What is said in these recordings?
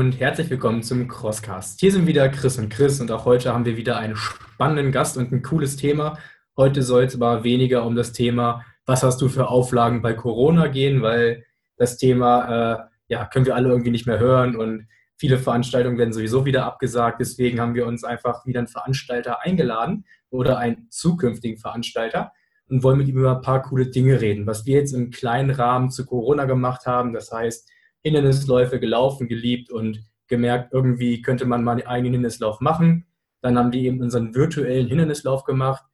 und herzlich willkommen zum Crosscast. Hier sind wieder Chris und Chris und auch heute haben wir wieder einen spannenden Gast und ein cooles Thema. Heute soll es aber weniger um das Thema, was hast du für Auflagen bei Corona gehen, weil das Thema, äh, ja, können wir alle irgendwie nicht mehr hören und viele Veranstaltungen werden sowieso wieder abgesagt. Deswegen haben wir uns einfach wieder einen Veranstalter eingeladen oder einen zukünftigen Veranstalter und wollen mit ihm über ein paar coole Dinge reden. Was wir jetzt im kleinen Rahmen zu Corona gemacht haben, das heißt, Hindernisläufe gelaufen, geliebt und gemerkt, irgendwie könnte man mal einen eigenen Hindernislauf machen. Dann haben die eben unseren virtuellen Hindernislauf gemacht.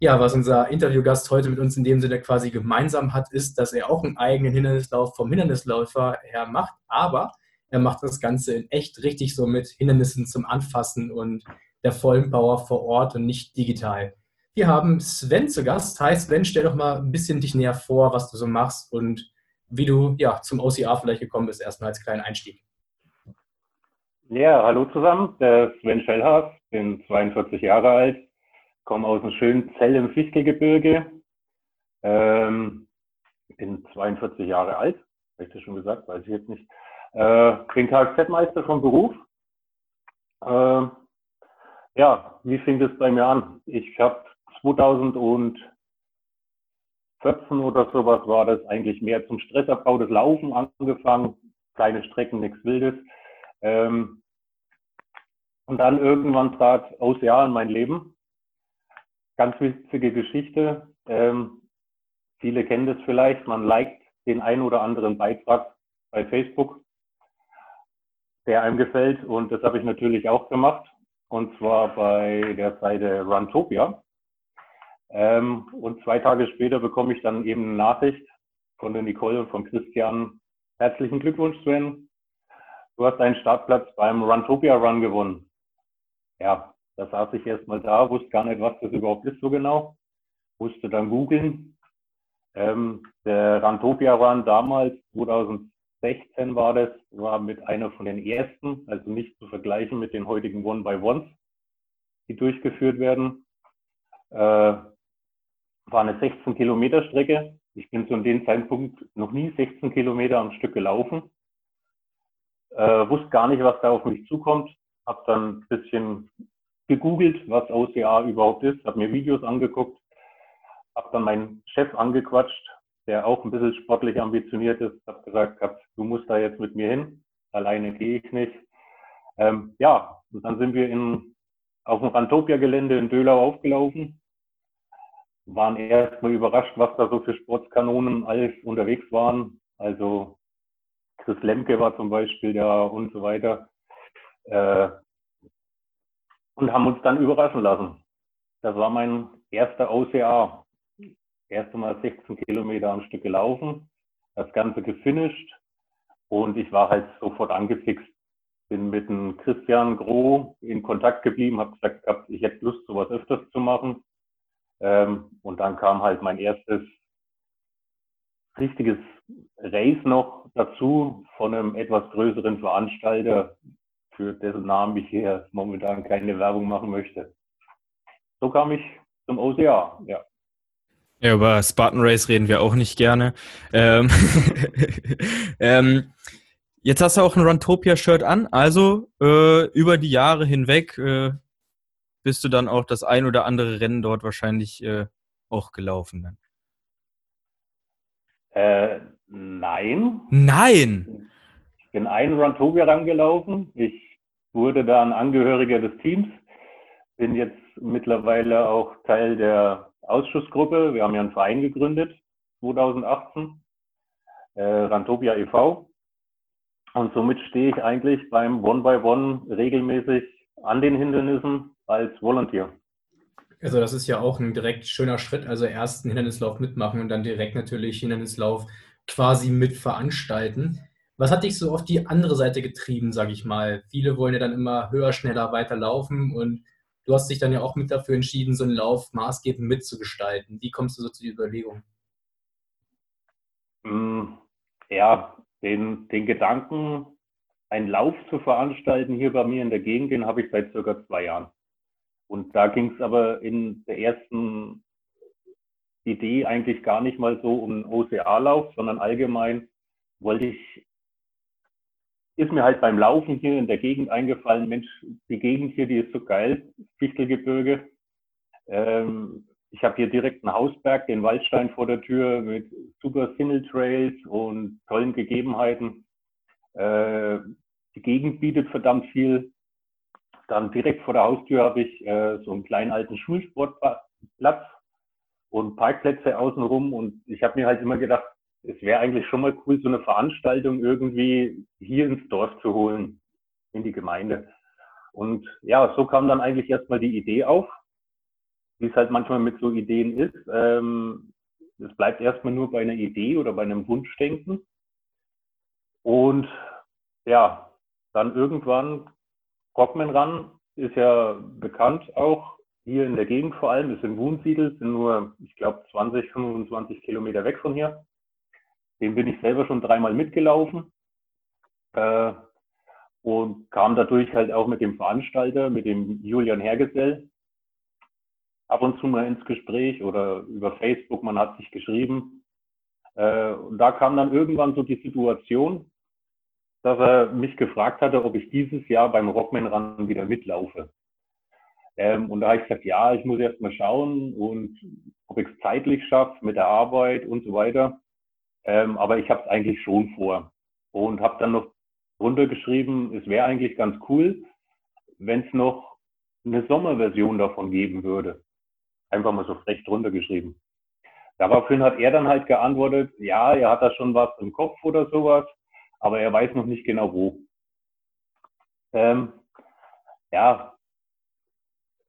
Ja, was unser Interviewgast heute mit uns in dem Sinne quasi gemeinsam hat, ist, dass er auch einen eigenen Hindernislauf vom Hindernisläufer her macht, aber er macht das Ganze in echt richtig so mit Hindernissen zum Anfassen und der vollen Power vor Ort und nicht digital. Wir haben Sven zu Gast. Hi Sven, stell doch mal ein bisschen dich näher vor, was du so machst und wie du ja, zum OCR vielleicht gekommen bist, erstmal als kleinen Einstieg. Ja, hallo zusammen, der Sven Schellhaas, bin 42 Jahre alt, komme aus dem schönen Zell im Fichtelgebirge, ähm, bin 42 Jahre alt, habe ich das schon gesagt, weiß ich jetzt nicht. Äh, bin Kfz-Meister vom Beruf. Äh, ja, wie fing das bei mir an? Ich habe 2000 und 14 oder sowas war das eigentlich mehr zum Stressabbau des Laufen angefangen. Kleine Strecken, nichts Wildes. Ähm, und dann irgendwann trat OCR in mein Leben. Ganz witzige Geschichte. Ähm, viele kennen das vielleicht. Man liked den einen oder anderen Beitrag bei Facebook, der einem gefällt. Und das habe ich natürlich auch gemacht. Und zwar bei der Seite Runtopia. Ähm, und zwei Tage später bekomme ich dann eben eine Nachricht von der Nicole und von Christian. Herzlichen Glückwunsch, Sven. Du hast einen Startplatz beim Runtopia Run gewonnen. Ja, da saß ich erstmal da, wusste gar nicht, was das überhaupt ist so genau. Musste dann googeln. Ähm, der Runtopia Run damals, 2016 war das, war mit einer von den ersten, also nicht zu vergleichen mit den heutigen One-by-Ones, die durchgeführt werden. Äh, war eine 16 Kilometer Strecke. Ich bin zu dem Zeitpunkt noch nie 16 Kilometer am Stück gelaufen. Äh, wusste gar nicht, was da auf mich zukommt. Habe dann ein bisschen gegoogelt, was OCA überhaupt ist, habe mir Videos angeguckt, habe dann meinen Chef angequatscht, der auch ein bisschen sportlich ambitioniert ist, habe gesagt, hab, du musst da jetzt mit mir hin, alleine gehe ich nicht. Ähm, ja, und dann sind wir in, auf dem Rantopia-Gelände in Dölau aufgelaufen waren erstmal überrascht, was da so für Sportskanonen alles unterwegs waren. Also Chris Lemke war zum Beispiel da und so weiter. Äh, und haben uns dann überraschen lassen. Das war mein erster OCA. Erst einmal 16 Kilometer am Stück gelaufen, das Ganze gefinisht und ich war halt sofort angefixt. Bin mit dem Christian Groh in Kontakt geblieben, habe gesagt, ich hätte Lust, sowas öfters zu machen. Ähm, und dann kam halt mein erstes richtiges Race noch dazu von einem etwas größeren Veranstalter, für dessen Namen ich hier momentan keine Werbung machen möchte. So kam ich zum OCA, ja. Ja, über Spartan Race reden wir auch nicht gerne. Ähm, ähm, jetzt hast du auch ein Runtopia-Shirt an, also äh, über die Jahre hinweg äh, bist du dann auch das ein oder andere Rennen dort wahrscheinlich äh, auch gelaufen dann? Äh, nein. Nein! Ich bin einen Runtopia rangelaufen. Ich wurde dann Angehöriger des Teams. Bin jetzt mittlerweile auch Teil der Ausschussgruppe. Wir haben ja einen Verein gegründet, 2018. Äh, Rantopia e.V. Und somit stehe ich eigentlich beim One-by-One -One regelmäßig an den Hindernissen als Volunteer. Also das ist ja auch ein direkt schöner Schritt. Also erst einen Hindernislauf mitmachen und dann direkt natürlich Hindernislauf quasi mit veranstalten. Was hat dich so auf die andere Seite getrieben, sage ich mal? Viele wollen ja dann immer höher, schneller weiterlaufen und du hast dich dann ja auch mit dafür entschieden, so einen Lauf maßgebend mitzugestalten. Wie kommst du so zu der Überlegung? Mm, ja, den, den Gedanken, einen Lauf zu veranstalten hier bei mir in der Gegend, den habe ich seit circa zwei Jahren. Und da ging es aber in der ersten Idee eigentlich gar nicht mal so um OCA-Lauf, sondern allgemein wollte ich ist mir halt beim Laufen hier in der Gegend eingefallen, Mensch, die Gegend hier, die ist so geil, Fichtelgebirge. Ähm, ich habe hier direkt einen Hausberg, den Waldstein vor der Tür mit super Single Trails und tollen Gegebenheiten. Äh, die Gegend bietet verdammt viel. Dann direkt vor der Haustür habe ich äh, so einen kleinen alten Schulsportplatz und Parkplätze außenrum. Und ich habe mir halt immer gedacht, es wäre eigentlich schon mal cool, so eine Veranstaltung irgendwie hier ins Dorf zu holen, in die Gemeinde. Und ja, so kam dann eigentlich erstmal die Idee auf wie es halt manchmal mit so Ideen ist. Ähm, es bleibt erstmal nur bei einer Idee oder bei einem Wunschdenken. Und ja, dann irgendwann Rockman ran, ist ja bekannt auch hier in der Gegend vor allem, ist in Wunsiedel, sind nur, ich glaube, 20, 25 Kilometer weg von hier. Den bin ich selber schon dreimal mitgelaufen äh, und kam dadurch halt auch mit dem Veranstalter, mit dem Julian Hergesell, ab und zu mal ins Gespräch oder über Facebook, man hat sich geschrieben. Äh, und da kam dann irgendwann so die Situation, dass er mich gefragt hatte, ob ich dieses Jahr beim Rockman Run wieder mitlaufe. Ähm, und da habe ich gesagt, ja, ich muss erst mal schauen und ob ich es zeitlich schaffe mit der Arbeit und so weiter. Ähm, aber ich habe es eigentlich schon vor und habe dann noch runtergeschrieben, es wäre eigentlich ganz cool, wenn es noch eine Sommerversion davon geben würde. Einfach mal so frech drunter geschrieben. Daraufhin hat er dann halt geantwortet, ja, er hat da schon was im Kopf oder sowas, aber er weiß noch nicht genau wo. Ähm, ja,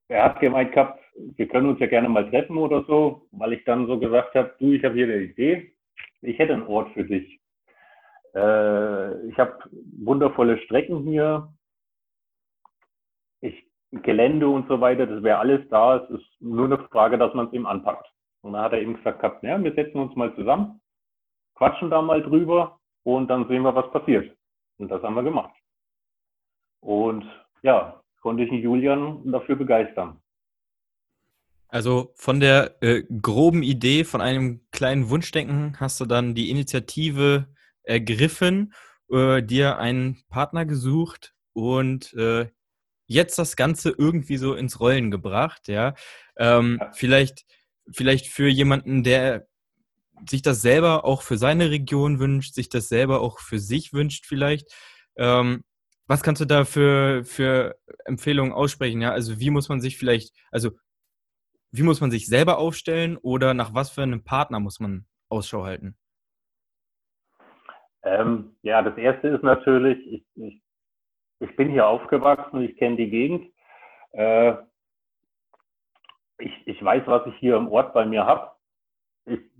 er hat gemeint gehabt, wir können uns ja gerne mal treffen oder so, weil ich dann so gesagt habe, du, ich habe hier eine Idee, ich hätte einen Ort für dich. Äh, ich habe wundervolle Strecken hier. Ich Gelände und so weiter, das wäre alles da. Es ist nur eine Frage, dass man es ihm anpackt. Und dann hat er eben gesagt gehabt, ja, wir setzen uns mal zusammen, quatschen da mal drüber und dann sehen wir, was passiert. Und das haben wir gemacht. Und ja, konnte ich Julian dafür begeistern. Also von der äh, groben Idee, von einem kleinen Wunschdenken hast du dann die Initiative ergriffen, äh, dir einen Partner gesucht und äh, jetzt das Ganze irgendwie so ins Rollen gebracht, ja. Ähm, ja. Vielleicht, vielleicht für jemanden, der sich das selber auch für seine Region wünscht, sich das selber auch für sich wünscht, vielleicht. Ähm, was kannst du da für, für Empfehlungen aussprechen? Ja, also wie muss man sich vielleicht, also wie muss man sich selber aufstellen oder nach was für einem Partner muss man Ausschau halten? Ähm, ja, das erste ist natürlich, ich, ich ich bin hier aufgewachsen, ich kenne die Gegend. Äh, ich, ich weiß, was ich hier im Ort bei mir habe.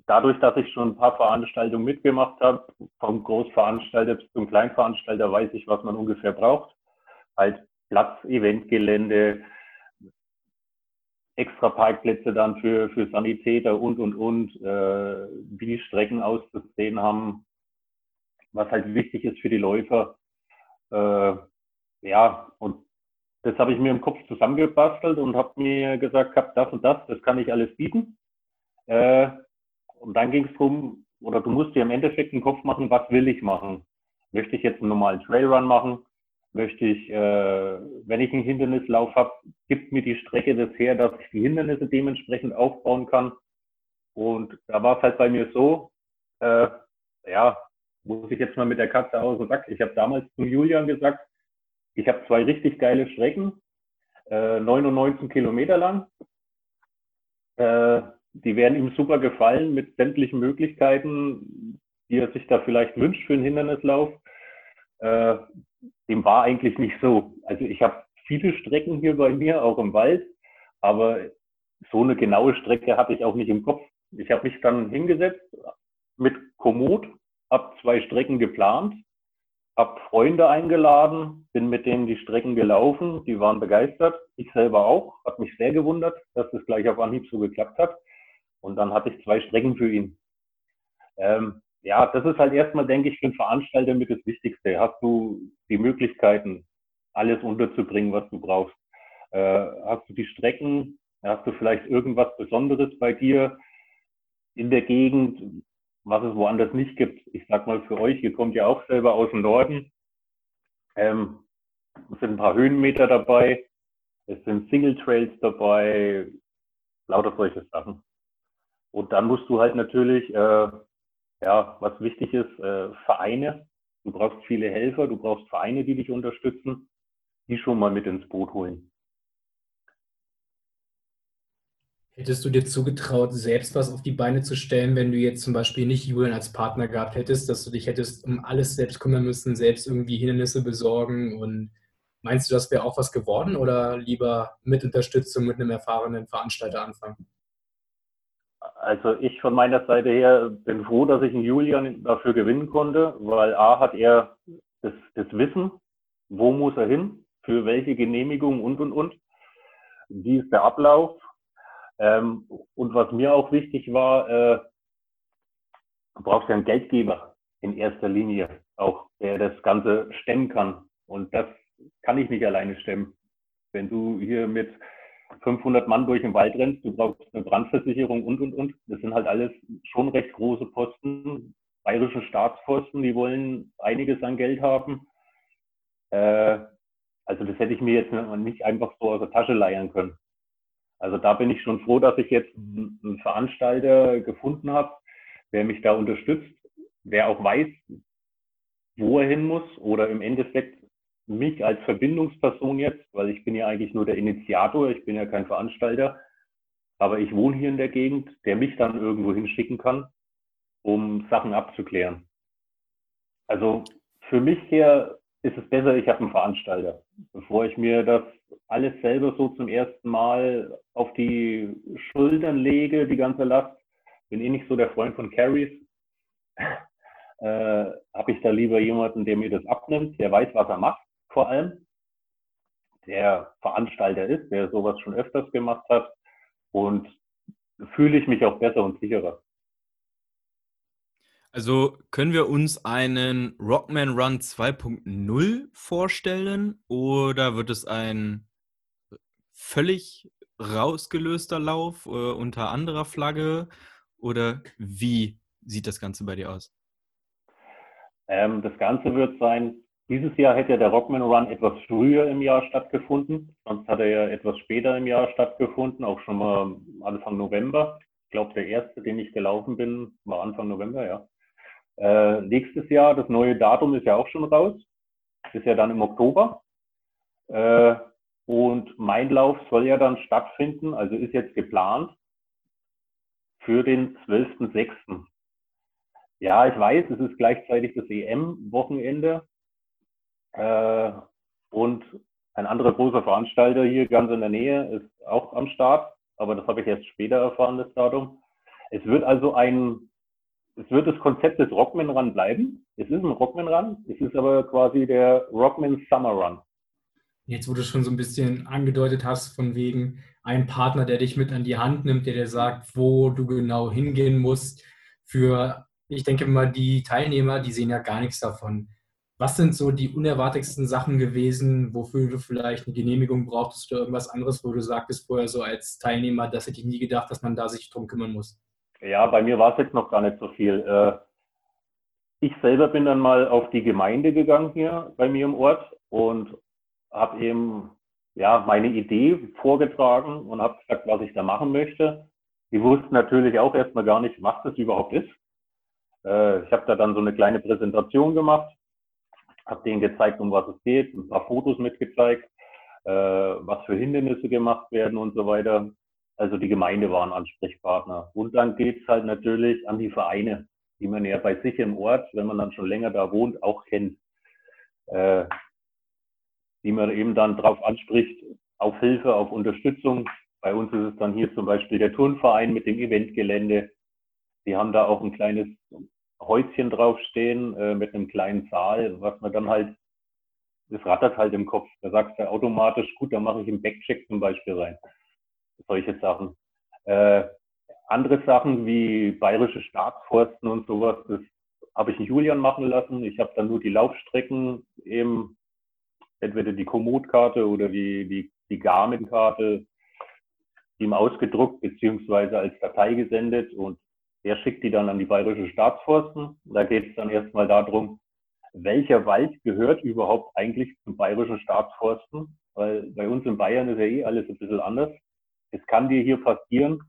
Dadurch, dass ich schon ein paar Veranstaltungen mitgemacht habe, vom Großveranstalter bis zum Kleinveranstalter, weiß ich, was man ungefähr braucht. Halt Platz, Eventgelände, extra Parkplätze dann für, für Sanitäter und, und, und, äh, wie die Strecken auszusehen haben, was halt wichtig ist für die Läufer. Äh, ja, und das habe ich mir im Kopf zusammengebastelt und habe mir gesagt, hab das und das, das kann ich alles bieten. Äh, und dann ging es darum, oder du musst dir im Endeffekt einen Kopf machen, was will ich machen? Möchte ich jetzt einen normalen Trailrun machen? Möchte ich, äh, wenn ich einen Hindernislauf habe, gibt mir die Strecke das her, dass ich die Hindernisse dementsprechend aufbauen kann? Und da war es halt bei mir so, äh, ja, muss ich jetzt mal mit der Katze aus dem Sack. Ich habe damals zu Julian gesagt, ich habe zwei richtig geile Strecken, äh, 9 und 19 Kilometer lang. Äh, die werden ihm super gefallen mit sämtlichen Möglichkeiten, die er sich da vielleicht wünscht für einen Hindernislauf. Äh, dem war eigentlich nicht so. Also ich habe viele Strecken hier bei mir, auch im Wald, aber so eine genaue Strecke hatte ich auch nicht im Kopf. Ich habe mich dann hingesetzt mit Komoot, habe zwei Strecken geplant habe Freunde eingeladen, bin mit denen die Strecken gelaufen, die waren begeistert, ich selber auch, hat mich sehr gewundert, dass das gleich auf Anhieb so geklappt hat. Und dann hatte ich zwei Strecken für ihn. Ähm, ja, das ist halt erstmal, denke ich, für einen Veranstalter mit das Wichtigste. Hast du die Möglichkeiten, alles unterzubringen, was du brauchst? Äh, hast du die Strecken? Hast du vielleicht irgendwas Besonderes bei dir in der Gegend? was es woanders nicht gibt. Ich sag mal für euch, ihr kommt ja auch selber aus dem Norden. Ähm, es sind ein paar Höhenmeter dabei, es sind Single Trails dabei, lauter solche Sachen. Und dann musst du halt natürlich, äh, ja, was wichtig ist, äh, Vereine. Du brauchst viele Helfer, du brauchst Vereine, die dich unterstützen, die schon mal mit ins Boot holen. Hättest du dir zugetraut, selbst was auf die Beine zu stellen, wenn du jetzt zum Beispiel nicht Julian als Partner gehabt hättest, dass du dich hättest um alles selbst kümmern müssen, selbst irgendwie Hindernisse besorgen und meinst du, das wäre auch was geworden oder lieber mit Unterstützung mit einem erfahrenen Veranstalter anfangen? Also ich von meiner Seite her bin froh, dass ich einen Julian dafür gewinnen konnte, weil A hat er das, das Wissen, wo muss er hin, für welche Genehmigung und und und. Wie ist der Ablauf? Ähm, und was mir auch wichtig war, äh, du brauchst ja einen Geldgeber in erster Linie, auch der das Ganze stemmen kann. Und das kann ich nicht alleine stemmen. Wenn du hier mit 500 Mann durch den Wald rennst, du brauchst eine Brandversicherung und, und, und. Das sind halt alles schon recht große Posten, bayerische Staatsposten, die wollen einiges an Geld haben. Äh, also das hätte ich mir jetzt nicht einfach so aus der Tasche leiern können. Also da bin ich schon froh, dass ich jetzt einen Veranstalter gefunden habe, der mich da unterstützt, der auch weiß, wo er hin muss oder im Endeffekt mich als Verbindungsperson jetzt, weil ich bin ja eigentlich nur der Initiator, ich bin ja kein Veranstalter, aber ich wohne hier in der Gegend, der mich dann irgendwo hinschicken kann, um Sachen abzuklären. Also für mich her ist es besser, ich habe einen Veranstalter, bevor ich mir das alles selber so zum ersten Mal auf die Schultern lege, die ganze Last. Bin eh nicht so der Freund von Carries. Äh, habe ich da lieber jemanden, der mir das abnimmt, der weiß, was er macht, vor allem, der Veranstalter ist, der sowas schon öfters gemacht hat und fühle ich mich auch besser und sicherer. Also können wir uns einen Rockman Run 2.0 vorstellen oder wird es ein völlig rausgelöster Lauf äh, unter anderer Flagge oder wie sieht das Ganze bei dir aus? Ähm, das Ganze wird sein, dieses Jahr hätte der Rockman Run etwas früher im Jahr stattgefunden, sonst hat er ja etwas später im Jahr stattgefunden, auch schon mal Anfang November. Ich glaube, der erste, den ich gelaufen bin, war Anfang November, ja. Äh, nächstes Jahr, das neue Datum ist ja auch schon raus, ist ja dann im Oktober. Äh, und mein Lauf soll ja dann stattfinden, also ist jetzt geplant für den 12.06. Ja, ich weiß, es ist gleichzeitig das EM-Wochenende. Äh, und ein anderer großer Veranstalter hier ganz in der Nähe ist auch am Start, aber das habe ich erst später erfahren, das Datum. Es wird also ein es wird das Konzept des Rockman Run bleiben. Es ist ein Rockman Run, es ist aber quasi der Rockman Summer Run. Jetzt, wo du schon so ein bisschen angedeutet hast, von wegen ein Partner, der dich mit an die Hand nimmt, der dir sagt, wo du genau hingehen musst. Für, ich denke mal, die Teilnehmer, die sehen ja gar nichts davon. Was sind so die unerwartetsten Sachen gewesen, wofür du vielleicht eine Genehmigung brauchtest oder irgendwas anderes, wo du sagtest vorher so als Teilnehmer, das hätte ich nie gedacht, dass man da sich drum kümmern muss? Ja, bei mir war es jetzt noch gar nicht so viel. Äh, ich selber bin dann mal auf die Gemeinde gegangen hier bei mir im Ort und habe eben ja meine Idee vorgetragen und habe gesagt, was ich da machen möchte. Die wussten natürlich auch erstmal gar nicht, was das überhaupt ist. Äh, ich habe da dann so eine kleine Präsentation gemacht, habe denen gezeigt, um was es geht, ein paar Fotos mitgezeigt, äh, was für Hindernisse gemacht werden und so weiter. Also die Gemeinde war ein Ansprechpartner. Und dann geht's halt natürlich an die Vereine, die man ja bei sich im Ort, wenn man dann schon länger da wohnt, auch kennt. Äh, die man eben dann drauf anspricht, auf Hilfe, auf Unterstützung. Bei uns ist es dann hier zum Beispiel der Turnverein mit dem Eventgelände. Die haben da auch ein kleines Häuschen draufstehen äh, mit einem kleinen Saal, was man dann halt, das rattert halt im Kopf. Da sagst du automatisch, gut, da mache ich einen Backcheck zum Beispiel rein solche Sachen. Äh, andere Sachen wie bayerische Staatsforsten und sowas, das habe ich einen Julian machen lassen. Ich habe dann nur die Laufstrecken eben, entweder die Komoot-Karte oder die, die, die Garmin-Karte ihm ausgedruckt beziehungsweise als Datei gesendet und er schickt die dann an die bayerische Staatsforsten. Da geht es dann erstmal darum, welcher Wald gehört überhaupt eigentlich zum bayerischen Staatsforsten? Weil bei uns in Bayern ist ja eh alles ein bisschen anders. Es kann dir hier passieren,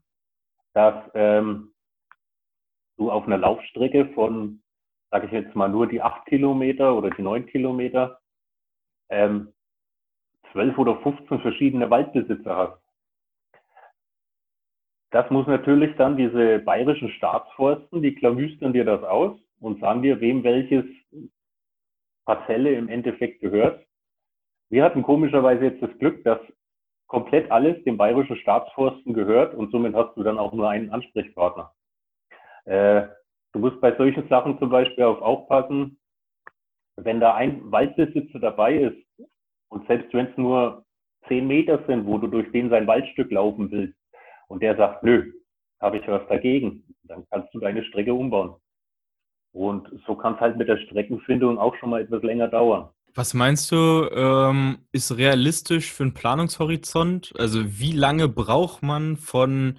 dass ähm, du auf einer Laufstrecke von, sage ich jetzt mal, nur die acht Kilometer oder die neun Kilometer ähm, 12 oder 15 verschiedene Waldbesitzer hast. Das muss natürlich dann diese bayerischen Staatsforsten, die klamüstern dir das aus und sagen dir, wem welches Parzelle im Endeffekt gehört. Wir hatten komischerweise jetzt das Glück, dass komplett alles dem bayerischen Staatsforsten gehört und somit hast du dann auch nur einen Ansprechpartner. Äh, du musst bei solchen Sachen zum Beispiel auch aufpassen, wenn da ein Waldbesitzer dabei ist und selbst wenn es nur zehn Meter sind, wo du durch den sein Waldstück laufen willst und der sagt, nö, habe ich was dagegen, dann kannst du deine Strecke umbauen. Und so kann es halt mit der Streckenfindung auch schon mal etwas länger dauern. Was meinst du, ähm, ist realistisch für einen Planungshorizont? Also wie lange braucht man von,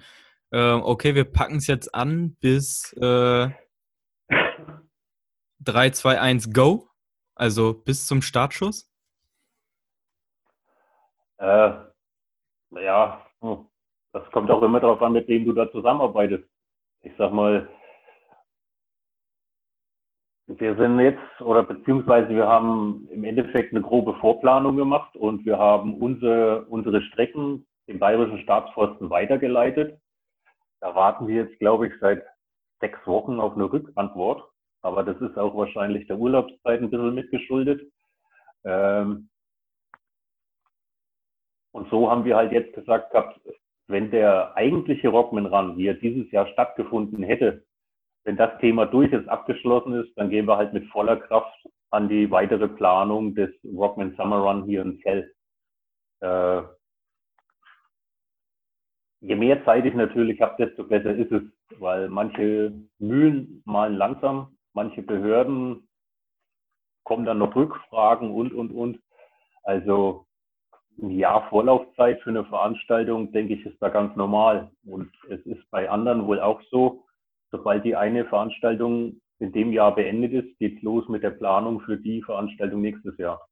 äh, okay, wir packen es jetzt an, bis äh, 3, 2, 1, go? Also bis zum Startschuss? Äh, ja, hm, das kommt auch immer darauf an, mit wem du da zusammenarbeitest. Ich sag mal, wir sind jetzt, oder beziehungsweise wir haben im Endeffekt eine grobe Vorplanung gemacht und wir haben unsere, unsere Strecken dem Bayerischen Staatsforsten weitergeleitet. Da warten wir jetzt, glaube ich, seit sechs Wochen auf eine Rückantwort. Aber das ist auch wahrscheinlich der Urlaubszeit ein bisschen mitgeschuldet. Ähm und so haben wir halt jetzt gesagt gehabt, wenn der eigentliche Rockman Run, wie er dieses Jahr stattgefunden hätte, wenn das Thema durch ist, abgeschlossen ist, dann gehen wir halt mit voller Kraft an die weitere Planung des Rockman Summer Run hier in Zell. Äh, je mehr Zeit ich natürlich habe, desto besser ist es, weil manche Mühlen malen langsam, manche Behörden kommen dann noch Rückfragen und, und, und. Also ein Jahr Vorlaufzeit für eine Veranstaltung, denke ich, ist da ganz normal. Und es ist bei anderen wohl auch so, sobald die eine Veranstaltung in dem Jahr beendet ist, geht's los mit der Planung für die Veranstaltung nächstes Jahr.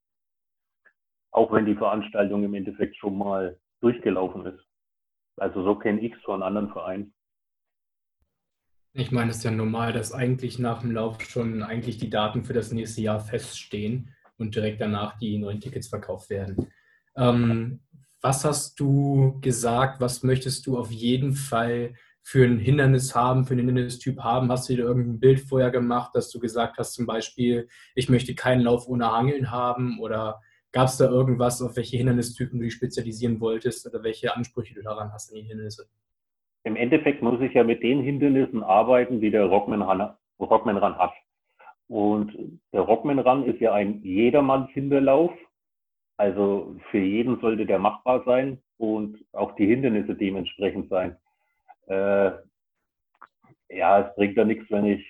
Auch wenn die Veranstaltung im Endeffekt schon mal durchgelaufen ist. Also so kenne ich es von anderen Vereinen. Ich meine, es ist ja normal, dass eigentlich nach dem Lauf schon eigentlich die Daten für das nächste Jahr feststehen und direkt danach die neuen Tickets verkauft werden. Ähm, was hast du gesagt? Was möchtest du auf jeden Fall für ein Hindernis haben, für einen Hindernistyp haben? Hast du dir irgendein Bild vorher gemacht, dass du gesagt hast, zum Beispiel, ich möchte keinen Lauf ohne Hangeln haben? Oder gab es da irgendwas, auf welche Hindernistypen du dich spezialisieren wolltest oder welche Ansprüche du daran hast an die Hindernisse? Im Endeffekt muss ich ja mit den Hindernissen arbeiten, die der Rockman Run, hat. Und der Rockman Run ist ja ein Jedermanns-Hinderlauf. Also für jeden sollte der machbar sein und auch die Hindernisse dementsprechend sein äh, ja, es bringt ja nichts, wenn ich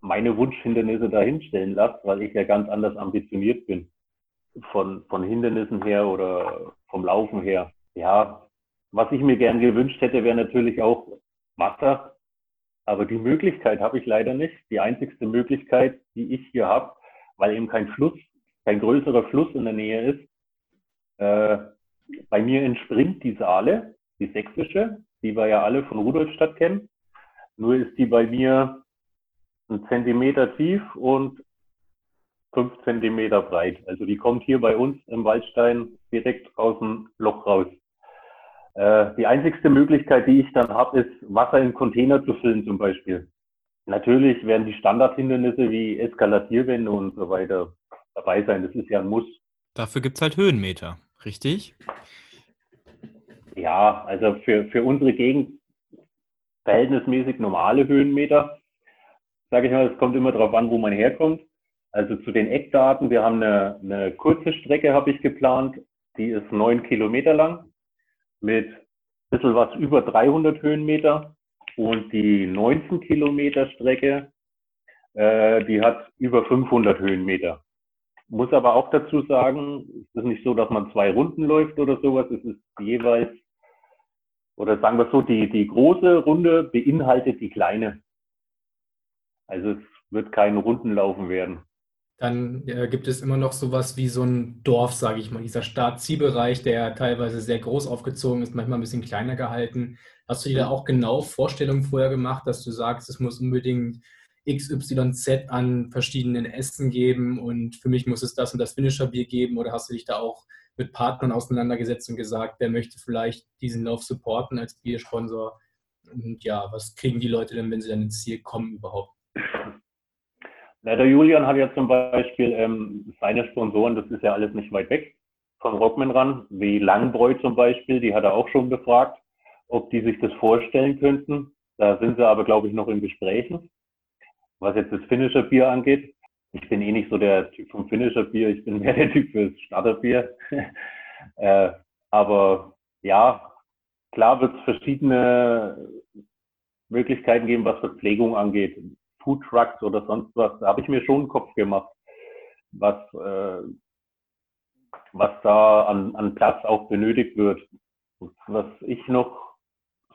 meine Wunschhindernisse dahinstellen lasse, weil ich ja ganz anders ambitioniert bin. Von, von Hindernissen her oder vom Laufen her. Ja, was ich mir gern gewünscht hätte, wäre natürlich auch Wasser. Aber die Möglichkeit habe ich leider nicht. Die einzigste Möglichkeit, die ich hier habe, weil eben kein Fluss, kein größerer Fluss in der Nähe ist. Äh, bei mir entspringt die Saale die sächsische, die wir ja alle von Rudolfstadt kennen. Nur ist die bei mir ein Zentimeter tief und fünf Zentimeter breit. Also die kommt hier bei uns im Waldstein direkt aus dem Loch raus. Äh, die einzigste Möglichkeit, die ich dann habe, ist Wasser in Container zu füllen zum Beispiel. Natürlich werden die Standardhindernisse wie Eskalatierwände und so weiter dabei sein. Das ist ja ein Muss. Dafür gibt es halt Höhenmeter, richtig? Ja, also für, für unsere Gegend verhältnismäßig normale Höhenmeter. Sage ich mal, es kommt immer darauf an, wo man herkommt. Also zu den Eckdaten, wir haben eine, eine kurze Strecke, habe ich geplant, die ist neun Kilometer lang mit ein bisschen was über 300 Höhenmeter. Und die 19 Kilometer Strecke, äh, die hat über 500 Höhenmeter. Muss aber auch dazu sagen, es ist nicht so, dass man zwei Runden läuft oder sowas. Es ist jeweils oder sagen wir so, die, die große Runde beinhaltet die kleine. Also es wird kein Rundenlaufen werden. Dann äh, gibt es immer noch sowas wie so ein Dorf, sage ich mal, dieser Start-Zielbereich, der teilweise sehr groß aufgezogen ist, manchmal ein bisschen kleiner gehalten. Hast du dir da auch genau Vorstellungen vorher gemacht, dass du sagst, es muss unbedingt XYZ an verschiedenen Essen geben und für mich muss es das und das Finisher-Bier geben? Oder hast du dich da auch mit Partnern auseinandergesetzt und gesagt, wer möchte vielleicht diesen Lauf supporten als Biersponsor? Und ja, was kriegen die Leute denn, wenn sie dann ins Ziel kommen überhaupt? Na, der Julian hat ja zum Beispiel ähm, seine Sponsoren, das ist ja alles nicht weit weg von Rockman ran, wie Langbräu zum Beispiel, die hat er auch schon befragt, ob die sich das vorstellen könnten. Da sind sie aber, glaube ich, noch in Gesprächen. Was jetzt das finnische Bier angeht, ich bin eh nicht so der Typ vom finnischer Bier, ich bin mehr der Typ fürs Starterbier. äh, aber ja, klar wird es verschiedene Möglichkeiten geben, was Verpflegung angeht. Food Trucks oder sonst was, da habe ich mir schon einen Kopf gemacht, was, äh, was da an, an Platz auch benötigt wird. Was ich noch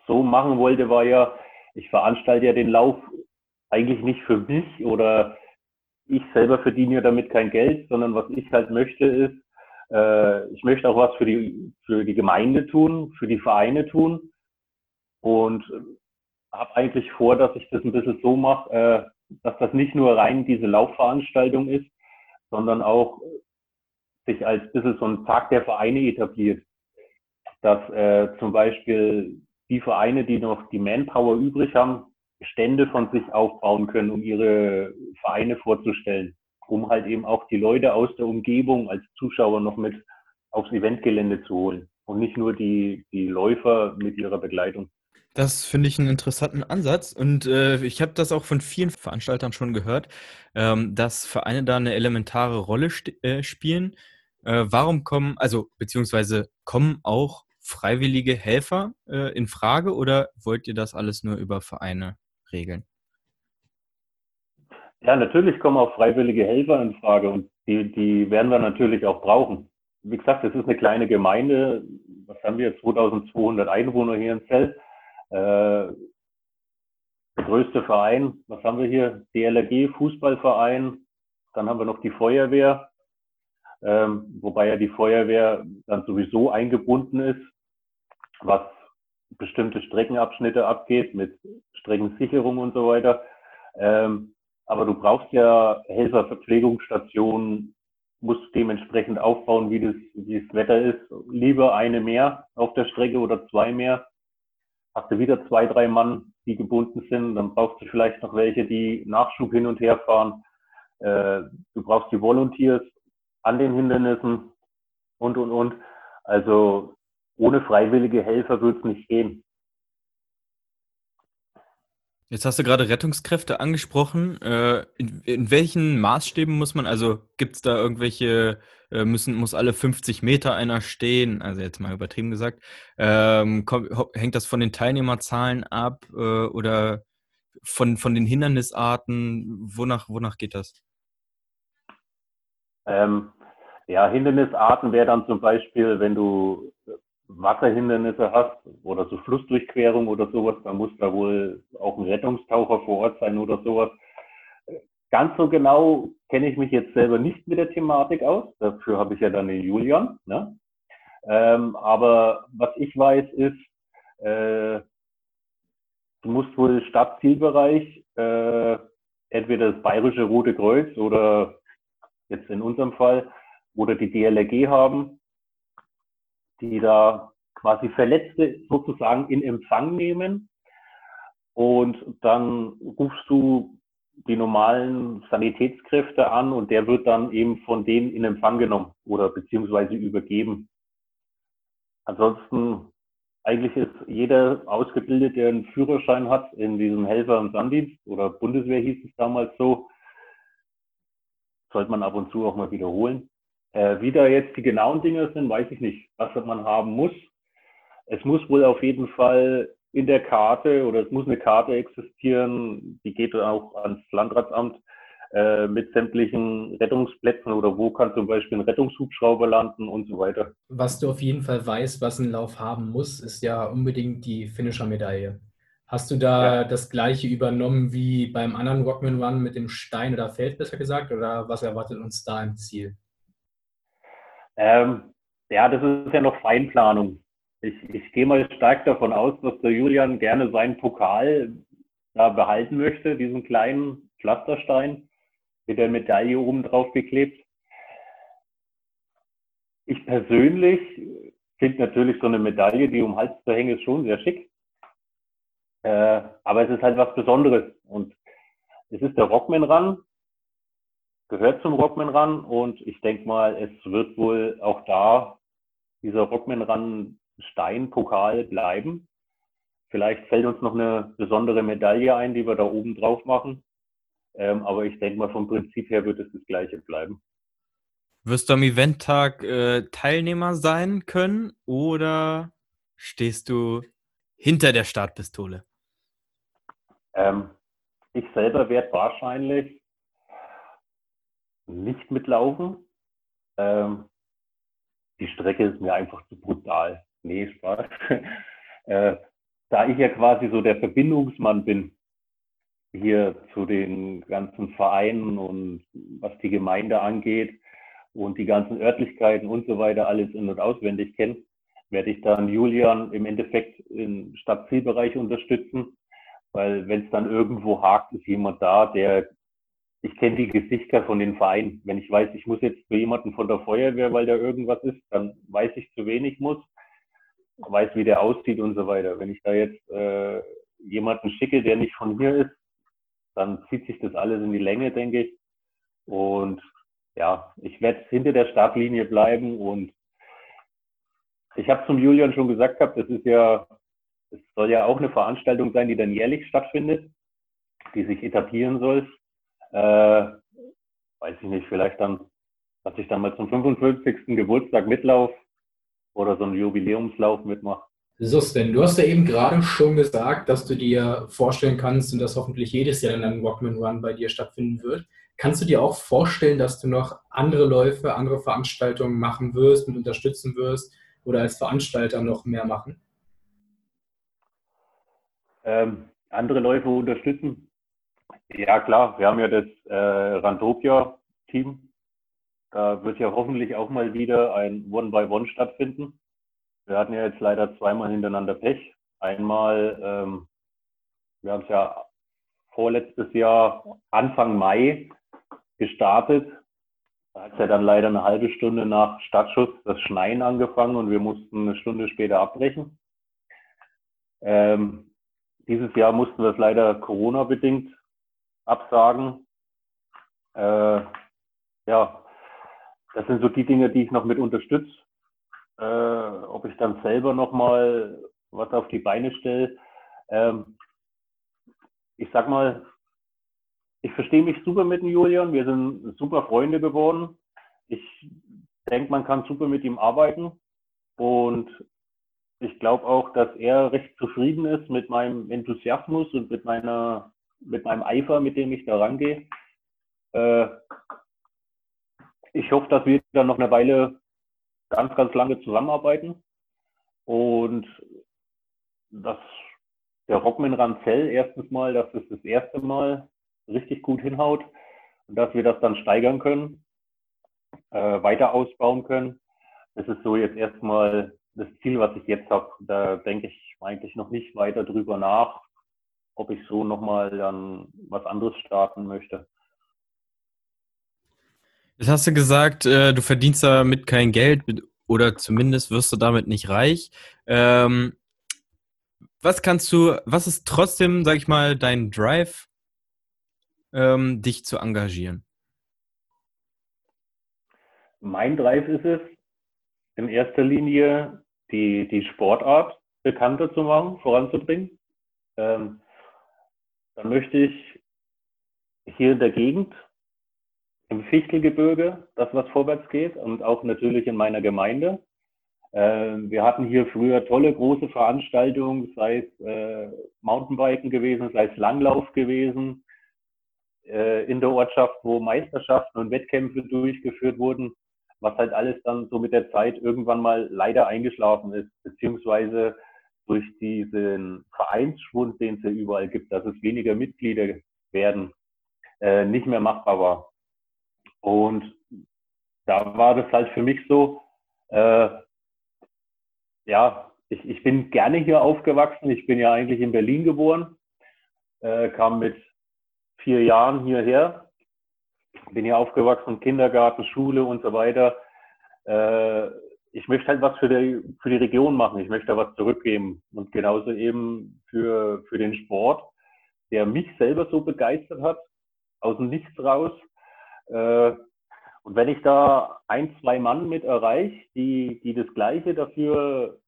so machen wollte, war ja, ich veranstalte ja den Lauf eigentlich nicht für mich oder ich selber verdiene ja damit kein Geld, sondern was ich halt möchte ist, äh, ich möchte auch was für die, für die Gemeinde tun, für die Vereine tun und habe eigentlich vor, dass ich das ein bisschen so mache, äh, dass das nicht nur rein diese Laufveranstaltung ist, sondern auch sich als bisschen so ein Tag der Vereine etabliert. Dass äh, zum Beispiel die Vereine, die noch die Manpower übrig haben, Stände von sich aufbauen können, um ihre Vereine vorzustellen, um halt eben auch die Leute aus der Umgebung als Zuschauer noch mit aufs Eventgelände zu holen und nicht nur die, die Läufer mit ihrer Begleitung. Das finde ich einen interessanten Ansatz und äh, ich habe das auch von vielen Veranstaltern schon gehört, ähm, dass Vereine da eine elementare Rolle äh, spielen. Äh, warum kommen, also beziehungsweise kommen auch freiwillige Helfer äh, in Frage oder wollt ihr das alles nur über Vereine regeln? Ja, natürlich kommen auch freiwillige Helfer in Frage und die, die werden wir natürlich auch brauchen. Wie gesagt, es ist eine kleine Gemeinde. Was haben wir? 2200 Einwohner hier in Zell. Äh, der größte Verein, was haben wir hier? DLRG, Fußballverein. Dann haben wir noch die Feuerwehr, ähm, wobei ja die Feuerwehr dann sowieso eingebunden ist, was bestimmte Streckenabschnitte abgeht mit Streckensicherung und so weiter. Ähm, aber du brauchst ja Helferverpflegungsstationen, musst dementsprechend aufbauen, wie das, wie das Wetter ist. Lieber eine mehr auf der Strecke oder zwei mehr. Hast du wieder zwei, drei Mann, die gebunden sind, dann brauchst du vielleicht noch welche, die Nachschub hin und her fahren. Äh, du brauchst die Volunteers an den Hindernissen und, und, und. Also ohne freiwillige Helfer wird es nicht gehen. Jetzt hast du gerade Rettungskräfte angesprochen. Äh, in, in, welchen Maßstäben muss man, also gibt es da irgendwelche, äh, müssen, muss alle 50 Meter einer stehen, also jetzt mal übertrieben gesagt, ähm, kommt, hängt das von den Teilnehmerzahlen ab äh, oder von, von den Hindernisarten? Wonach, wonach geht das? Ähm, ja, Hindernisarten wäre dann zum Beispiel, wenn du Wasserhindernisse hast oder so Flussdurchquerung oder sowas, dann muss da wohl auch ein Rettungstaucher vor Ort sein oder sowas. Ganz so genau kenne ich mich jetzt selber nicht mit der Thematik aus. Dafür habe ich ja dann den Julian. Ne? Ähm, aber was ich weiß ist, äh, du musst wohl Stadtzielbereich, äh, entweder das Bayerische Rote Kreuz oder jetzt in unserem Fall, oder die DLRG haben die da quasi Verletzte sozusagen in Empfang nehmen. Und dann rufst du die normalen Sanitätskräfte an und der wird dann eben von denen in Empfang genommen oder beziehungsweise übergeben. Ansonsten eigentlich ist jeder ausgebildet, der einen Führerschein hat in diesem Helfer- und Sanddienst oder Bundeswehr hieß es damals so. Sollte man ab und zu auch mal wiederholen. Äh, wie da jetzt die genauen Dinge sind, weiß ich nicht, was man haben muss. Es muss wohl auf jeden Fall in der Karte oder es muss eine Karte existieren, die geht auch ans Landratsamt äh, mit sämtlichen Rettungsplätzen oder wo kann zum Beispiel ein Rettungshubschrauber landen und so weiter. Was du auf jeden Fall weißt, was ein Lauf haben muss, ist ja unbedingt die Finisher-Medaille. Hast du da ja. das gleiche übernommen wie beim anderen Rockman Run mit dem Stein oder Feld, besser gesagt? Oder was erwartet uns da im Ziel? Ähm, ja, das ist ja noch Feinplanung. Ich, ich gehe mal stark davon aus, dass der Julian gerne seinen Pokal da behalten möchte, diesen kleinen Pflasterstein mit der Medaille oben drauf geklebt. Ich persönlich finde natürlich so eine Medaille, die um den Hals zu hängen, ist schon sehr schick. Äh, aber es ist halt was Besonderes. Und es ist der Rockman Run, gehört zum Rockman Run und ich denke mal, es wird wohl auch da dieser Rockman Run Steinpokal bleiben. Vielleicht fällt uns noch eine besondere Medaille ein, die wir da oben drauf machen. Ähm, aber ich denke mal, vom Prinzip her wird es das gleiche bleiben. Wirst du am Eventtag äh, Teilnehmer sein können oder stehst du hinter der Startpistole? Ähm, ich selber werde wahrscheinlich nicht mitlaufen. Ähm, die Strecke ist mir einfach zu brutal. Nee, Spaß. äh, da ich ja quasi so der Verbindungsmann bin, hier zu den ganzen Vereinen und was die Gemeinde angeht und die ganzen Örtlichkeiten und so weiter alles in- und auswendig kenne, werde ich dann Julian im Endeffekt im Stadtzielbereich unterstützen, weil wenn es dann irgendwo hakt, ist jemand da, der ich kenne die Gesichter von den Vereinen. Wenn ich weiß, ich muss jetzt für jemanden von der Feuerwehr, weil da irgendwas ist, dann weiß ich zu wenig muss, weiß, wie der aussieht und so weiter. Wenn ich da jetzt äh, jemanden schicke, der nicht von hier ist, dann zieht sich das alles in die Länge, denke ich. Und ja, ich werde hinter der Startlinie bleiben und ich habe zum Julian schon gesagt gehabt, das ist ja, es soll ja auch eine Veranstaltung sein, die dann jährlich stattfindet, die sich etablieren soll. Äh, weiß ich nicht, vielleicht dann, dass ich dann mal zum 55. Geburtstag mitlauf oder so einen Jubiläumslauf mitmache. So, Sven, du hast ja eben gerade schon gesagt, dass du dir vorstellen kannst und dass hoffentlich jedes Jahr dann ein Rockman Run bei dir stattfinden wird. Kannst du dir auch vorstellen, dass du noch andere Läufe, andere Veranstaltungen machen wirst und unterstützen wirst oder als Veranstalter noch mehr machen? Ähm, andere Läufe unterstützen? Ja, klar. Wir haben ja das äh, Randopia-Team. Da wird ja hoffentlich auch mal wieder ein One-by-One -One stattfinden. Wir hatten ja jetzt leider zweimal hintereinander Pech. Einmal, ähm, wir haben es ja vorletztes Jahr Anfang Mai gestartet. Da hat es ja dann leider eine halbe Stunde nach Startschuss das Schneien angefangen und wir mussten eine Stunde später abbrechen. Ähm, dieses Jahr mussten wir es leider Corona-bedingt absagen. Äh, ja, das sind so die Dinge, die ich noch mit unterstütze äh, ob ich dann selber nochmal was auf die Beine stelle. Ähm, ich sag mal, ich verstehe mich super mit dem Julian. Wir sind super Freunde geworden. Ich denke, man kann super mit ihm arbeiten. Und ich glaube auch, dass er recht zufrieden ist mit meinem Enthusiasmus und mit meiner, mit meinem Eifer, mit dem ich da rangehe. Äh, ich hoffe, dass wir dann noch eine Weile ganz, ganz lange zusammenarbeiten und dass der Rockman Ranzell erstens mal, dass es das erste Mal richtig gut hinhaut und dass wir das dann steigern können, äh, weiter ausbauen können. Das ist so jetzt erstmal das Ziel, was ich jetzt habe. Da denke ich eigentlich noch nicht weiter drüber nach, ob ich so nochmal dann was anderes starten möchte. Jetzt hast du gesagt, äh, du verdienst damit kein Geld oder zumindest wirst du damit nicht reich. Ähm, was kannst du, was ist trotzdem, sag ich mal, dein Drive, ähm, dich zu engagieren? Mein Drive ist es, in erster Linie die, die Sportart bekannter zu machen, voranzubringen. Ähm, dann möchte ich hier in der Gegend im Fichtelgebirge, das was vorwärts geht und auch natürlich in meiner Gemeinde. Äh, wir hatten hier früher tolle große Veranstaltungen, sei es äh, Mountainbiken gewesen, sei es Langlauf gewesen, äh, in der Ortschaft, wo Meisterschaften und Wettkämpfe durchgeführt wurden, was halt alles dann so mit der Zeit irgendwann mal leider eingeschlafen ist, beziehungsweise durch diesen Vereinsschwund, den es ja überall gibt, dass es weniger Mitglieder werden, äh, nicht mehr machbar war. Und da war das halt für mich so, äh, ja, ich, ich bin gerne hier aufgewachsen. Ich bin ja eigentlich in Berlin geboren, äh, kam mit vier Jahren hierher, bin hier aufgewachsen, Kindergarten, Schule und so weiter. Äh, möchte halt was für die, für die Region machen. Ich möchte da was zurückgeben. Und genauso eben für, für den Sport, der mich selber so begeistert hat, aus dem Nichts raus. Äh, und wenn ich da ein, zwei Mann mit erreiche, die, die das Gleiche dafür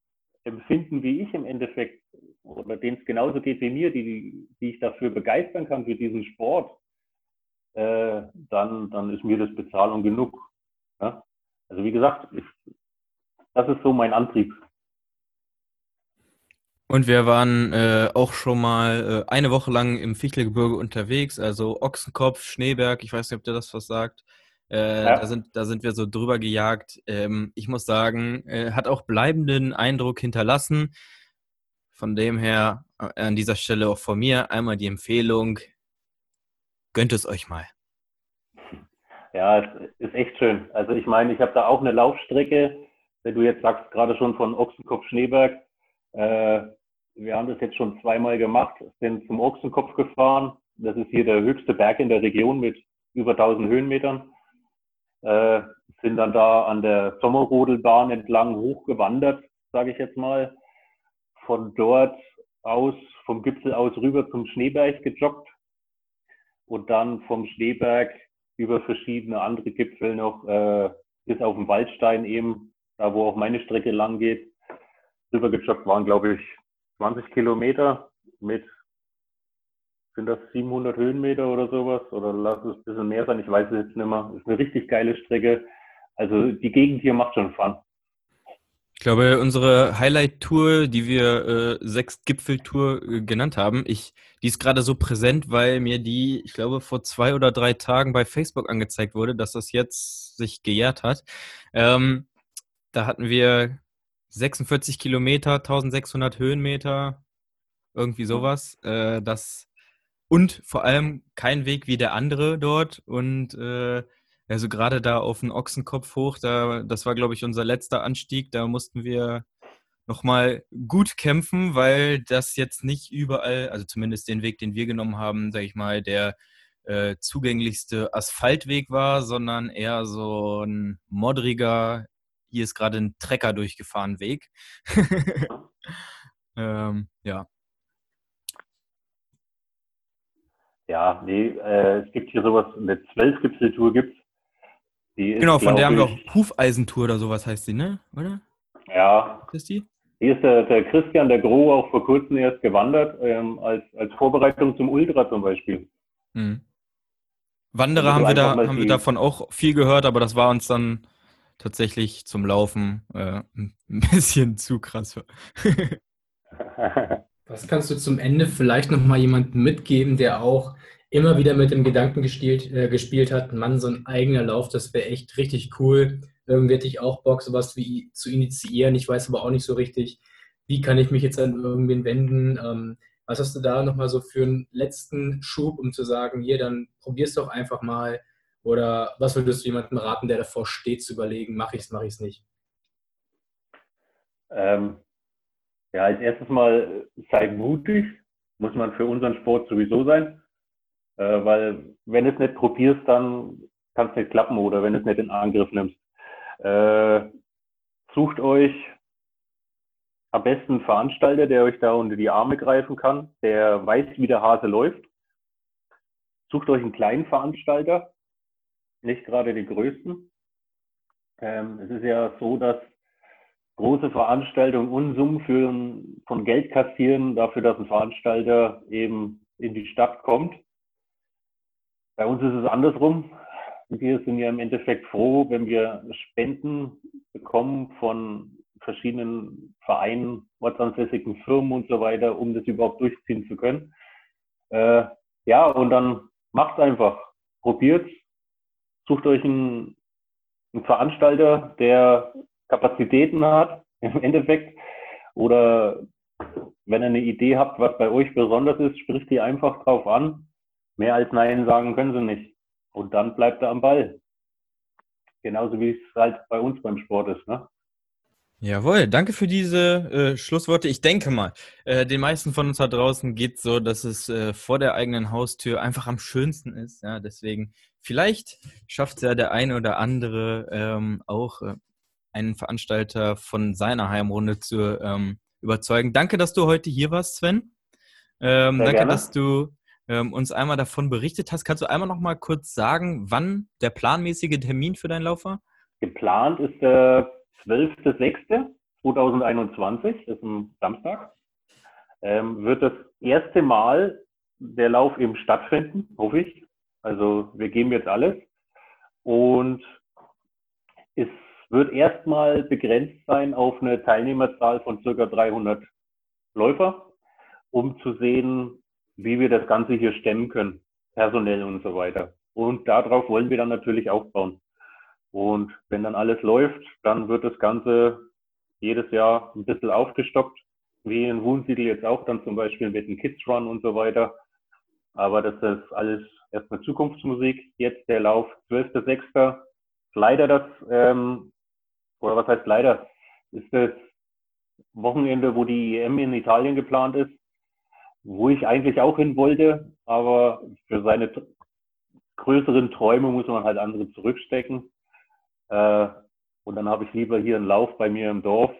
empfinden wie ich im Endeffekt, oder denen es genauso geht wie mir, die, die ich dafür begeistern kann für diesen Sport, äh, dann, dann ist mir das Bezahlung genug. Also wie gesagt, ich, das ist so mein Antrieb. Und wir waren äh, auch schon mal äh, eine Woche lang im Fichtelgebirge unterwegs, also Ochsenkopf, Schneeberg, ich weiß nicht, ob dir das was sagt. Äh, ja. da, sind, da sind wir so drüber gejagt. Ähm, ich muss sagen, äh, hat auch bleibenden Eindruck hinterlassen. Von dem her äh, an dieser Stelle auch von mir einmal die Empfehlung, gönnt es euch mal. Ja, es ist echt schön. Also ich meine, ich habe da auch eine Laufstrecke, wenn du jetzt sagst, gerade schon von Ochsenkopf Schneeberg, äh, wir haben das jetzt schon zweimal gemacht, sind zum Ochsenkopf gefahren. Das ist hier der höchste Berg in der Region mit über 1000 Höhenmetern. Äh, sind dann da an der Sommerrodelbahn entlang hochgewandert, sage ich jetzt mal. Von dort aus, vom Gipfel aus rüber zum Schneeberg gejoggt und dann vom Schneeberg über verschiedene andere Gipfel noch äh, bis auf den Waldstein eben, da wo auch meine Strecke lang geht, rüber gejoggt waren, glaube ich, 20 Kilometer mit, sind das 700 Höhenmeter oder sowas? Oder lass es ein bisschen mehr sein, ich weiß es jetzt nicht mehr. Ist eine richtig geile Strecke. Also die Gegend hier macht schon Fun. Ich glaube, unsere Highlight-Tour, die wir äh, sechs Gipfeltour äh, genannt haben, ich, die ist gerade so präsent, weil mir die, ich glaube, vor zwei oder drei Tagen bei Facebook angezeigt wurde, dass das jetzt sich gejährt hat. Ähm, da hatten wir 46 Kilometer, 1600 Höhenmeter, irgendwie sowas. Äh, das und vor allem kein Weg wie der andere dort. Und äh, also gerade da auf den Ochsenkopf hoch, da das war glaube ich unser letzter Anstieg, da mussten wir nochmal gut kämpfen, weil das jetzt nicht überall, also zumindest den Weg, den wir genommen haben, sage ich mal, der äh, zugänglichste Asphaltweg war, sondern eher so ein modriger, hier ist gerade ein Trecker durchgefahren Weg. ähm, ja. Ja, nee, äh, es gibt hier sowas, eine Zwölfgipfeltour gibt Genau, von der haben wir auch Hufeisentour oder sowas heißt sie, ne? Oder? Ja. Ist die? Hier ist der, der Christian, der Gro, auch vor kurzem erst gewandert, ähm, als, als Vorbereitung zum Ultra zum Beispiel. Mhm. Wanderer also haben, wir, da, haben wir davon auch viel gehört, aber das war uns dann tatsächlich zum Laufen äh, ein bisschen zu krass. Was kannst du zum Ende vielleicht noch mal jemandem mitgeben, der auch immer wieder mit dem Gedanken gespielt, äh, gespielt hat, Mann, so ein eigener Lauf, das wäre echt richtig cool. Irgendwie hätte ich auch Bock, sowas wie zu initiieren. Ich weiß aber auch nicht so richtig, wie kann ich mich jetzt an irgendwen wenden. Ähm, was hast du da nochmal so für einen letzten Schub, um zu sagen, hier, dann probier's doch einfach mal oder was würdest du jemandem raten, der davor steht, zu überlegen, mache ich es, mache ich es nicht? Ähm, ja, als erstes mal sei mutig, muss man für unseren Sport sowieso sein. Äh, weil wenn du es nicht probierst, dann kann es nicht klappen oder wenn du es nicht in Angriff nimmst. Äh, sucht euch am besten einen Veranstalter, der euch da unter die Arme greifen kann, der weiß, wie der Hase läuft. Sucht euch einen kleinen Veranstalter, nicht gerade die größten. Ähm, es ist ja so, dass große Veranstaltungen Unsummen für, von Geld kassieren, dafür, dass ein Veranstalter eben in die Stadt kommt. Bei uns ist es andersrum. Wir sind ja im Endeffekt froh, wenn wir Spenden bekommen von verschiedenen Vereinen, ortsansässigen Firmen und so weiter, um das überhaupt durchziehen zu können. Äh, ja, und dann macht einfach. Probiert sucht euch einen, einen Veranstalter, der Kapazitäten hat, im Endeffekt, oder wenn ihr eine Idee habt, was bei euch besonders ist, spricht die einfach drauf an. Mehr als Nein sagen können sie nicht. Und dann bleibt er am Ball. Genauso wie es halt bei uns beim Sport ist. Ne? Jawohl, danke für diese äh, Schlussworte. Ich denke mal, äh, den meisten von uns da draußen geht so, dass es äh, vor der eigenen Haustür einfach am schönsten ist. Ja, deswegen vielleicht schafft es ja der eine oder andere ähm, auch äh, einen Veranstalter von seiner Heimrunde zu ähm, überzeugen. Danke, dass du heute hier warst, Sven. Ähm, danke, gerne. dass du ähm, uns einmal davon berichtet hast. Kannst du einmal noch mal kurz sagen, wann der planmäßige Termin für deinen Lauf war? Geplant ist der 12.06.2021, das ist ein Samstag, ähm, wird das erste Mal der Lauf eben stattfinden, hoffe ich. Also wir geben jetzt alles. Und es wird erstmal begrenzt sein auf eine Teilnehmerzahl von circa 300 Läufer, um zu sehen, wie wir das Ganze hier stemmen können, personell und so weiter. Und darauf wollen wir dann natürlich aufbauen. Und wenn dann alles läuft, dann wird das Ganze jedes Jahr ein bisschen aufgestockt, wie in Wunsiedel jetzt auch dann zum Beispiel mit dem Kids Run und so weiter. Aber das ist alles erstmal Zukunftsmusik. Jetzt der Lauf 12.06. Leider das, ähm, oder was heißt leider, ist das Wochenende, wo die EM in Italien geplant ist, wo ich eigentlich auch hin wollte, aber für seine größeren Träume muss man halt andere zurückstecken. Äh, und dann habe ich lieber hier einen Lauf bei mir im Dorf,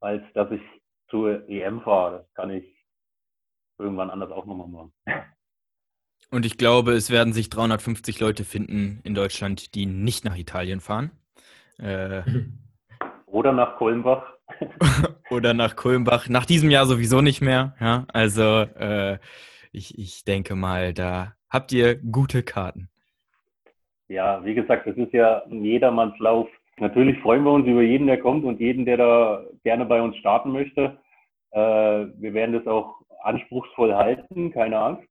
als dass ich zur EM fahre. Das kann ich irgendwann anders auch nochmal machen. Und ich glaube, es werden sich 350 Leute finden in Deutschland, die nicht nach Italien fahren. Äh, Oder nach Kulmbach. Oder nach Kulmbach. Nach diesem Jahr sowieso nicht mehr. Ja, also äh, ich, ich denke mal, da habt ihr gute Karten. Ja, wie gesagt, das ist ja ein Jedermannslauf. Natürlich freuen wir uns über jeden, der kommt und jeden, der da gerne bei uns starten möchte. Äh, wir werden das auch anspruchsvoll halten, keine Angst.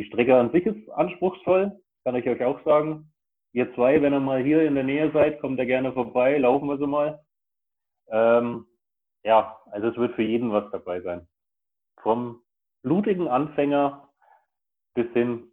Die Strecke an sich ist anspruchsvoll, kann ich euch auch sagen. Ihr zwei, wenn ihr mal hier in der Nähe seid, kommt da gerne vorbei, laufen wir so mal. Ähm, ja, also es wird für jeden was dabei sein. Vom blutigen Anfänger bis hin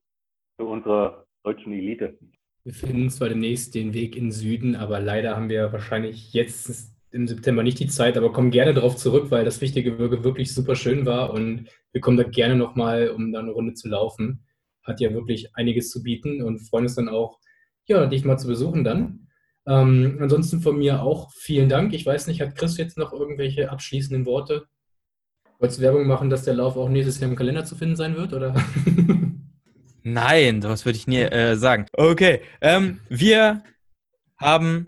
zu unserer deutschen Elite. Wir finden zwar demnächst den Weg in den Süden, aber leider haben wir wahrscheinlich jetzt im September nicht die Zeit, aber kommen gerne darauf zurück, weil das Wichtige wirklich super schön war und wir kommen da gerne nochmal, um da eine Runde zu laufen. Hat ja wirklich einiges zu bieten und freuen uns dann auch, ja, dich mal zu besuchen dann. Ähm, ansonsten von mir auch vielen Dank. Ich weiß nicht, hat Chris jetzt noch irgendwelche abschließenden Worte? Wolltest du Werbung machen, dass der Lauf auch nächstes Jahr im Kalender zu finden sein wird, oder? Nein, sowas würde ich nie äh, sagen. Okay, ähm, wir haben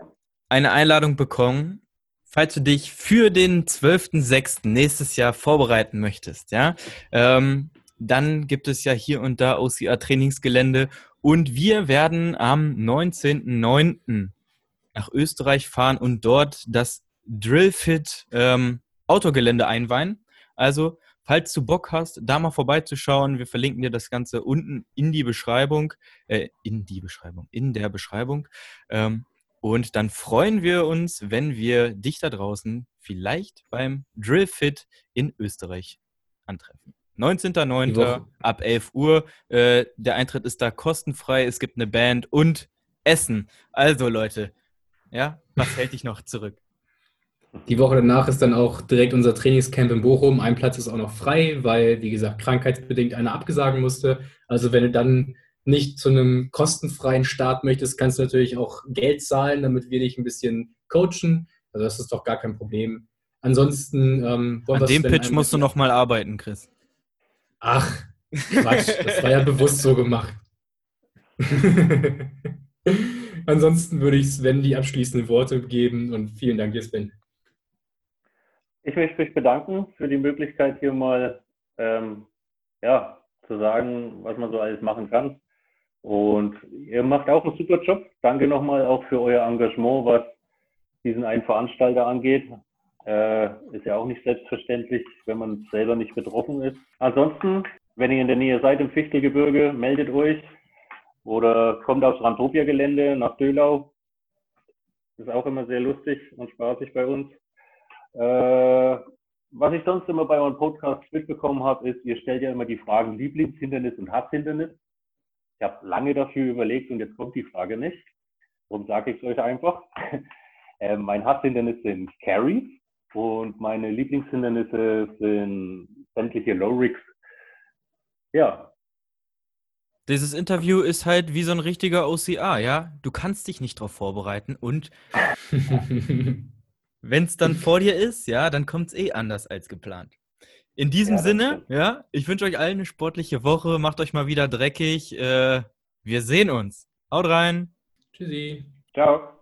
eine Einladung bekommen, falls du dich für den 12.06. nächstes Jahr vorbereiten möchtest, ja, ähm, dann gibt es ja hier und da OCR-Trainingsgelände und wir werden am 19.09. nach Österreich fahren und dort das Drillfit ähm, Autogelände einweihen. Also Falls du Bock hast, da mal vorbeizuschauen, wir verlinken dir das Ganze unten in die Beschreibung, äh, in die Beschreibung, in der Beschreibung. Ähm, und dann freuen wir uns, wenn wir dich da draußen vielleicht beim Drillfit in Österreich antreffen. 19.09. ab 11 Uhr. Äh, der Eintritt ist da kostenfrei. Es gibt eine Band und Essen. Also Leute, ja, was hält dich noch zurück? Die Woche danach ist dann auch direkt unser Trainingscamp in Bochum. Ein Platz ist auch noch frei, weil, wie gesagt, krankheitsbedingt einer abgesagen musste. Also wenn du dann nicht zu einem kostenfreien Start möchtest, kannst du natürlich auch Geld zahlen, damit wir dich ein bisschen coachen. Also das ist doch gar kein Problem. Ansonsten ähm, An dem Pitch musst du noch mal arbeiten, Chris. Ach, Quatsch, das war ja bewusst so gemacht. Ansonsten würde ich Sven die abschließenden Worte geben und vielen Dank dir, Sven. Ich möchte mich bedanken für die Möglichkeit, hier mal ähm, ja, zu sagen, was man so alles machen kann. Und ihr macht auch einen super Job. Danke nochmal auch für euer Engagement, was diesen einen Veranstalter angeht. Äh, ist ja auch nicht selbstverständlich, wenn man selber nicht betroffen ist. Ansonsten, wenn ihr in der Nähe seid im Fichtelgebirge, meldet euch oder kommt aufs Randopia-Gelände nach Dölau. Ist auch immer sehr lustig und spaßig bei uns. Äh, was ich sonst immer bei euren Podcasts mitbekommen habe, ist, ihr stellt ja immer die Fragen Lieblingshindernis und Hasshindernis. Ich habe lange dafür überlegt und jetzt kommt die Frage nicht. Darum sage ich es euch einfach. äh, mein Hasshindernis sind Carries und meine Lieblingshindernisse sind sämtliche Low Rigs. Ja. Dieses Interview ist halt wie so ein richtiger OCA, ja? Du kannst dich nicht darauf vorbereiten und wenn es dann vor dir ist, ja, dann kommt es eh anders als geplant. In diesem ja, Sinne, ja, ich wünsche euch allen eine sportliche Woche. Macht euch mal wieder dreckig. Äh, wir sehen uns. Haut rein. Tschüssi. Ciao.